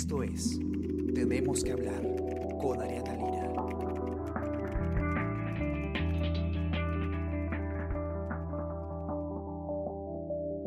Esto es Tenemos que hablar con Ariana Lira.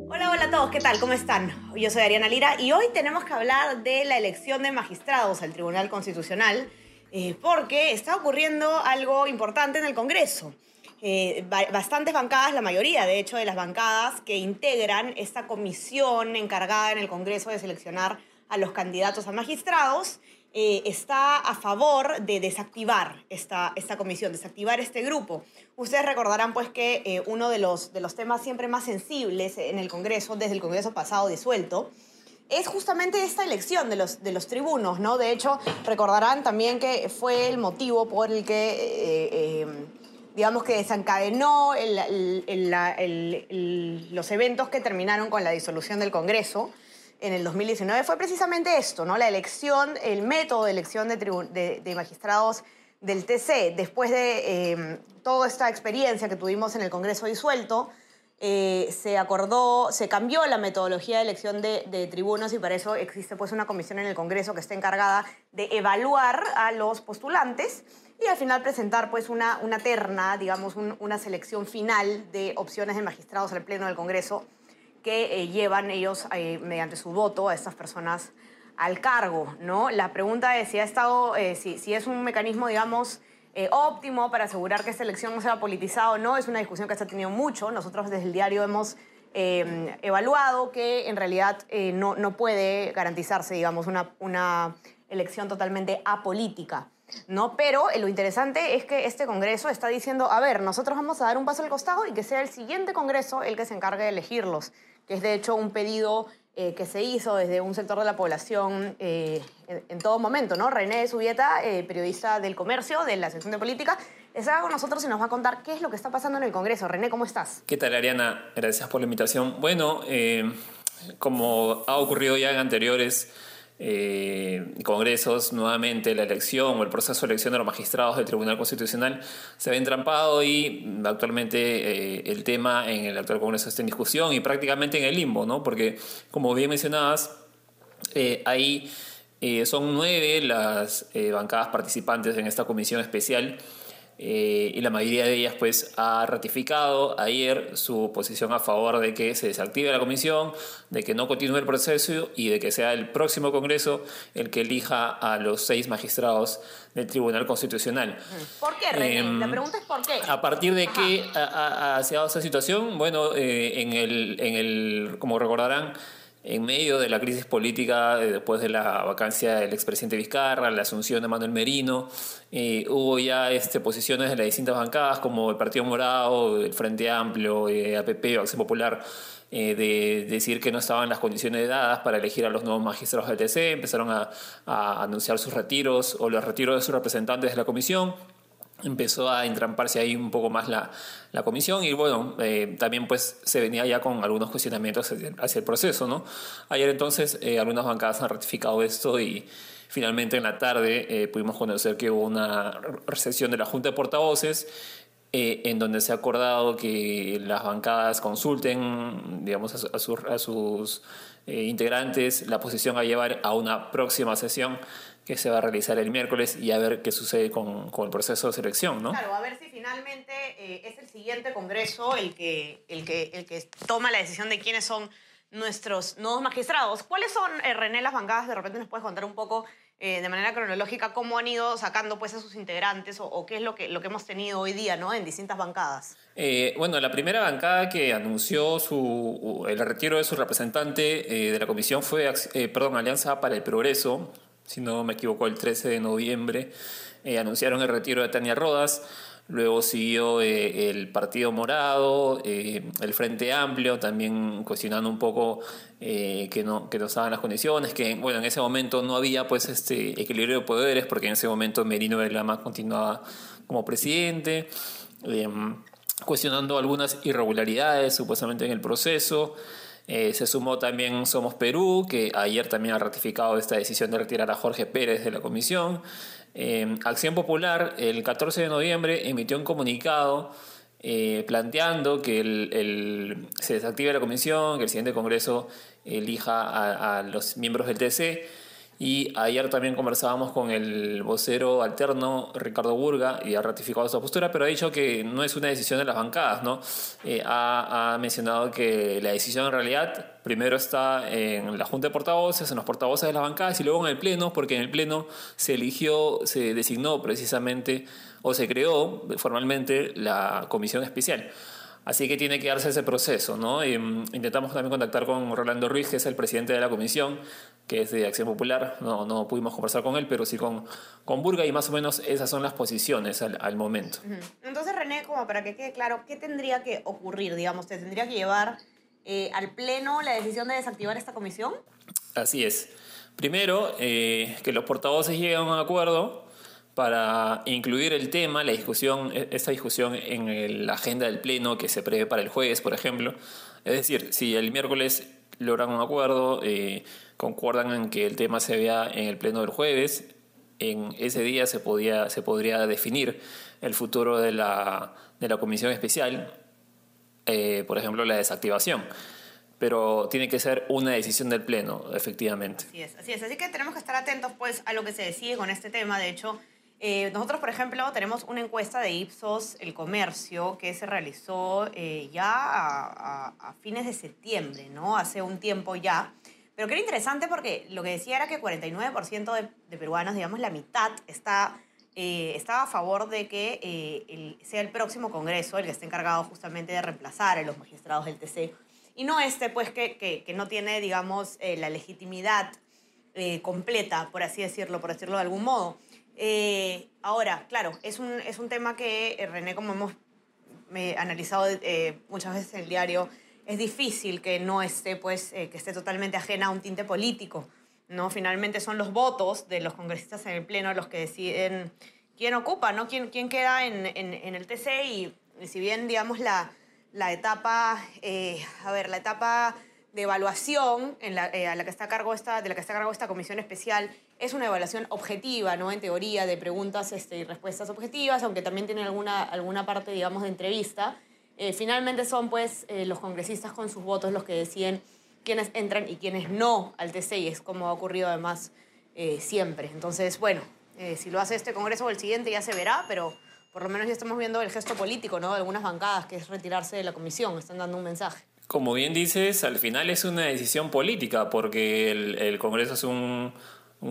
Hola, hola a todos, ¿qué tal? ¿Cómo están? Yo soy Ariana Lira y hoy tenemos que hablar de la elección de magistrados al Tribunal Constitucional eh, porque está ocurriendo algo importante en el Congreso. Eh, ba- bastantes bancadas, la mayoría de hecho de las bancadas que integran esta comisión encargada en el Congreso de seleccionar a los candidatos a magistrados, eh, está a favor de desactivar esta, esta comisión, desactivar este grupo. Ustedes recordarán pues que eh, uno de los, de los temas siempre más sensibles en el Congreso, desde el Congreso pasado disuelto, es justamente esta elección de los, de los tribunos, ¿no? De hecho, recordarán también que fue el motivo por el que, eh, eh, digamos que desencadenó los eventos que terminaron con la disolución del Congreso en el 2019 fue precisamente esto, ¿no? La elección, el método de elección de, magistrados del TC. Después de eh, toda esta experiencia que tuvimos en el Congreso disuelto, eh, se acordó, se cambió la metodología de elección de, de tribunos y para eso existe pues una comisión en el Congreso que está encargada de evaluar a los postulantes y al final presentar pues una, terna, digamos, un- una selección final de opciones de magistrados al Pleno del Congreso que eh, llevan ellos eh, mediante su voto a estas personas al cargo, ¿no? La pregunta es si ha estado, eh, si, si es un mecanismo, digamos, óptimo para asegurar que esta elección no sea politizada o no, es una discusión que se ha tenido mucho. Nosotros desde el diario hemos eh, evaluado que en realidad no, no puede garantizarse, digamos, una, una elección totalmente apolítica. ¿No? Pero eh, lo interesante es que este Congreso está diciendo, a ver, nosotros vamos a dar un paso al costado y que sea el siguiente Congreso el que se encargue de elegirlos, que es de hecho un pedido eh, que se hizo desde un sector de la población eh, en, todo momento, ¿no? René Subieta, periodista del comercio, de la sección de política, está con nosotros y nos va a contar qué es lo que está pasando en el Congreso. René, ¿cómo estás? ¿Qué tal, Ariana? Gracias por la invitación. Bueno, como ha ocurrido ya en anteriores eh, congresos, nuevamente la elección o el proceso de elección de los magistrados del Tribunal Constitucional se ve entrampado y actualmente eh, el tema en el actual Congreso está en discusión y prácticamente en el limbo, ¿no? Porque, como bien mencionabas, eh, ahí eh, son nueve las eh, bancadas participantes en esta comisión especial eh, y la mayoría de ellas pues ha ratificado ayer su posición a favor de que se desactive la comisión, de que no continúe el proceso y de que sea el próximo Congreso el que elija a los seis magistrados del Tribunal Constitucional. ¿Por qué, René? Em, La pregunta es ¿por qué? ¿A partir de Ajá. qué ha, ha- ha- dado esta situación? Bueno, eh, en, el, en el, como recordarán, en medio de la crisis política, después de la vacancia del expresidente Vizcarra, la asunción de Manuel Merino, eh, hubo ya este, posiciones de las distintas bancadas, como el Partido Morado, el Frente Amplio, eh, APP Acción Popular, eh, de decir que no estaban las condiciones dadas para elegir a los nuevos magistrados del TC, empezaron a, a anunciar sus retiros o los retiros de sus representantes de la comisión empezó a entramparse ahí un poco más la, la comisión y bueno, eh, también pues se venía ya con algunos cuestionamientos hacia, hacia el proceso, ¿no? Ayer entonces eh, algunas bancadas han ratificado esto y finalmente en la tarde eh, pudimos conocer que hubo una recesión de la Junta de Portavoces eh, en donde se ha acordado que las bancadas consulten, digamos, a, su- a sus- eh, integrantes la posición a llevar a una próxima sesión que se va a realizar el miércoles y a ver qué sucede con, con el proceso de selección, ¿no? Claro, a ver si finalmente eh, es el siguiente Congreso el que, el, que, el que toma la decisión de quiénes son nuestros nuevos magistrados. ¿Cuáles son, eh, René, las bancadas? De repente nos puedes contar un poco eh, de manera cronológica cómo han ido sacando pues, a sus integrantes o, o qué es lo que, lo que hemos tenido hoy día ¿no? en distintas bancadas. Eh, bueno, la primera bancada que anunció su, el retiro de su representante de la comisión fue perdón, Alianza para el Progreso, si no me equivoco, el 13 de noviembre. Eh, anunciaron el retiro de Tania Rodas. Luego siguió eh, el Partido Morado, eh, el Frente Amplio, también cuestionando un poco que no que no estaban las condiciones, que bueno en ese momento no había pues este equilibrio de poderes porque en ese momento Merino de Lama continuaba como presidente. Eh, cuestionando algunas irregularidades supuestamente en el proceso. Eh, se sumó también Somos Perú, que ayer también ha ratificado esta decisión de retirar a Jorge Pérez de la comisión. Eh, Acción Popular, el 14 de noviembre, emitió un comunicado eh, planteando que el, se desactive la comisión, que el siguiente Congreso elija a los miembros del TC. Y ayer también conversábamos con el vocero alterno Ricardo Burga y ha ratificado su postura, pero ha dicho que no es una decisión de las bancadas, ¿no? Eh, ha, ha, mencionado que la decisión en realidad primero está en la Junta de Portavoces, en los portavoces de las bancadas y luego en el Pleno, porque en el Pleno se eligió, se designó precisamente o se creó formalmente la comisión especial. Así que tiene que darse ese proceso, ¿no? Mm, intentamos también contactar con Rolando Ruiz, que es el presidente de la comisión, que es de Acción Popular. No, no pudimos conversar con él, pero sí con, con Burga y más o menos esas son las posiciones al, momento. Entonces, René, como para que quede claro, ¿qué tendría que ocurrir? Digamos, ¿te tendría que llevar eh, al Pleno la decisión de desactivar esta comisión? Así es. Primero, eh, que los portavoces lleguen a un acuerdo para incluir el tema, la discusión, e, esta discusión en la agenda del Pleno que se prevé para el jueves, por ejemplo. Es decir, si el miércoles logran un acuerdo, eh, concuerdan en que el tema se vea en el Pleno del jueves, en ese día se, podía, se podría definir el futuro de la, de la comisión especial, eh, por ejemplo, la desactivación pero tiene que ser una decisión del Pleno, efectivamente. Así es, así es. Así que tenemos que estar atentos pues, a lo que se decide con este tema. De hecho, eh, nosotros, por ejemplo, tenemos una encuesta de Ipsos El Comercio que se realizó eh, ya a, fines de septiembre, ¿no? Hace un tiempo ya. Pero que era interesante porque lo que decía era que 49% de, de, peruanos, digamos la mitad, está, eh, estaba a favor de que sea el próximo Congreso el que esté encargado justamente de reemplazar a los magistrados del TC. Y no este, pues, que, que, que no tiene, digamos, la legitimidad completa, por así decirlo, por decirlo de algún modo. Eh, ahora, claro, es un, es un tema que eh, René, como hemos analizado eh, muchas veces en el diario, es difícil que no esté, pues, que esté totalmente ajena a un tinte político. ¿no? Finalmente son los votos de los congresistas en el Pleno los que deciden quién ocupa, ¿no? quién, quién queda en, en, el TC y, si bien, digamos, la, la etapa, a ver, la etapa de evaluación la, a la que está a cargo esta, de la que está a cargo esta comisión especial es una evaluación objetiva, ¿no? En teoría, de preguntas este, y respuestas objetivas, aunque también tiene alguna, alguna parte, digamos, de entrevista. Eh, finalmente son, pues, eh, los congresistas con sus votos los que deciden quiénes entran y quiénes no al TC, y es como ha ocurrido además eh, siempre. Entonces, bueno, si lo hace este congreso o el siguiente ya se verá, pero por lo menos ya estamos viendo el gesto político, ¿no? De algunas bancadas, que es retirarse de la comisión, están dando un mensaje. Como bien dices, al final es una decisión política, porque el, Congreso es un,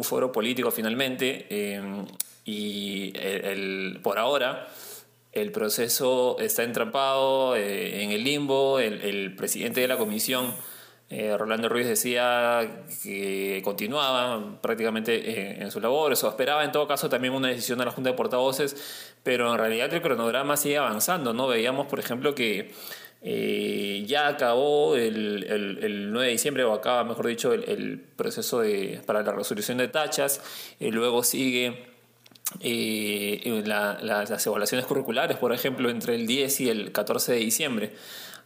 foro político finalmente em, y el, por ahora el proceso está entrampado eh, en el limbo, el, presidente de la comisión, eh, Rolando Ruiz, decía que continuaba prácticamente en, sus labores o esperaba en todo caso también una decisión de la Junta de Portavoces, pero en realidad el cronograma sigue avanzando, ¿no? Veíamos, por ejemplo, que eh, ya acabó el, el, 9 de diciembre, o acaba, mejor dicho, el, proceso de, para la resolución de tachas. y luego sigue eh, las evaluaciones curriculares, por ejemplo, entre el 10 y el 14 de diciembre.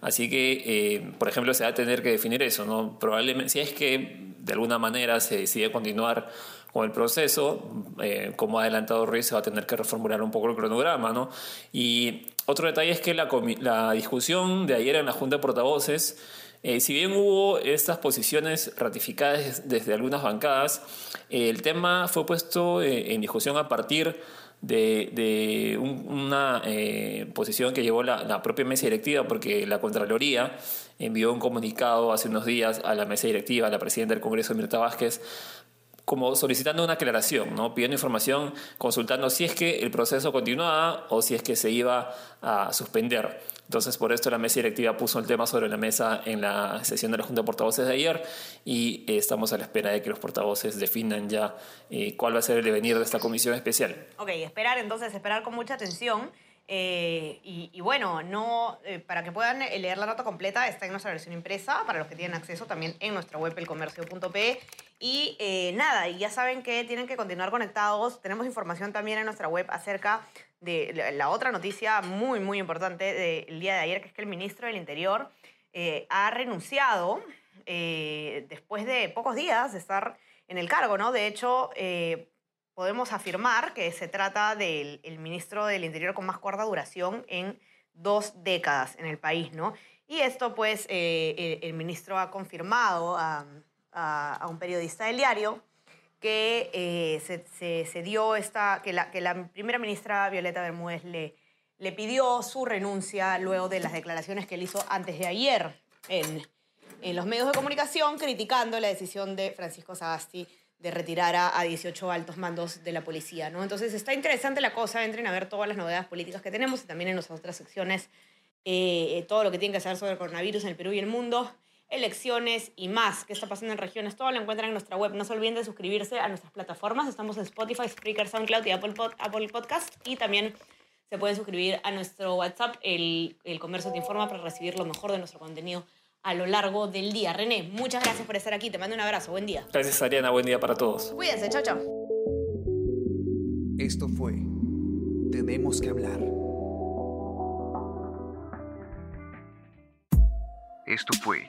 Así que, eh, por ejemplo, se va a tener que definir eso, ¿no? Probablemente, si es que de alguna manera se decide continuar con el proceso, como ha adelantado Ruiz, se va a tener que reformular un poco el cronograma, ¿no? Y otro detalle es que la, la discusión de ayer en la Junta de Portavoces, eh, si bien hubo estas posiciones ratificadas desde algunas bancadas, el tema fue puesto eh, en discusión a partir de, una eh, posición que llevó la, la, propia mesa directiva, porque la Contraloría envió un comunicado hace unos días a la mesa directiva, a la presidenta del Congreso, Mirta Vázquez, como solicitando una aclaración, ¿no? pidiendo información, consultando si es que el proceso continuaba o si es que se iba a suspender. Entonces, por esto la mesa directiva puso el tema sobre la mesa en la sesión de la Junta de Portavoces de ayer y eh, estamos a la espera de que los portavoces definan ya eh, cuál va a ser el devenir de esta comisión especial. Ok, esperar entonces, esperar con mucha atención. Eh, y, bueno, no, para que puedan leer la nota completa, está en nuestra versión impresa, para los que tienen acceso también en nuestra web elcomercio.pe y eh, nada, y ya saben que tienen que continuar conectados. Tenemos información también en nuestra web acerca de la otra noticia muy, muy importante del día de ayer, que es que el ministro del Interior eh, ha renunciado eh, después de pocos días de estar en el cargo, ¿no? De hecho, podemos afirmar que se trata del ministro del Interior con más corta duración en dos décadas en el país, ¿no? Y esto, pues, el, el ministro ha confirmado a a, un periodista del diario que eh, se, dio esta, que la, que la primera ministra Violeta Bermúdez le, le pidió su renuncia luego de las declaraciones que él hizo antes de ayer en, en los medios de comunicación criticando la decisión de Francisco Sagasti de retirar a, 18 altos mandos de la policía. ¿no? Entonces está interesante la cosa, entren a ver todas las novedades políticas que tenemos y también en nuestras otras secciones eh, todo lo que tiene que saber sobre el coronavirus en el Perú y el mundo, elecciones y más, qué está pasando en regiones, todo lo encuentran en nuestra web. No se olviden de suscribirse a nuestras plataformas, estamos en Spotify, Spreaker, SoundCloud y Apple, Apple Podcast y también se pueden suscribir a nuestro WhatsApp, el, el Comercio Te Informa, para recibir lo mejor de nuestro contenido a lo largo del día. René, muchas gracias por estar aquí. Te mando un abrazo. Buen día. Gracias, Ariana. Buen día para todos. Cuídense. Chao, chao. Esto fue Tenemos que hablar. Esto fue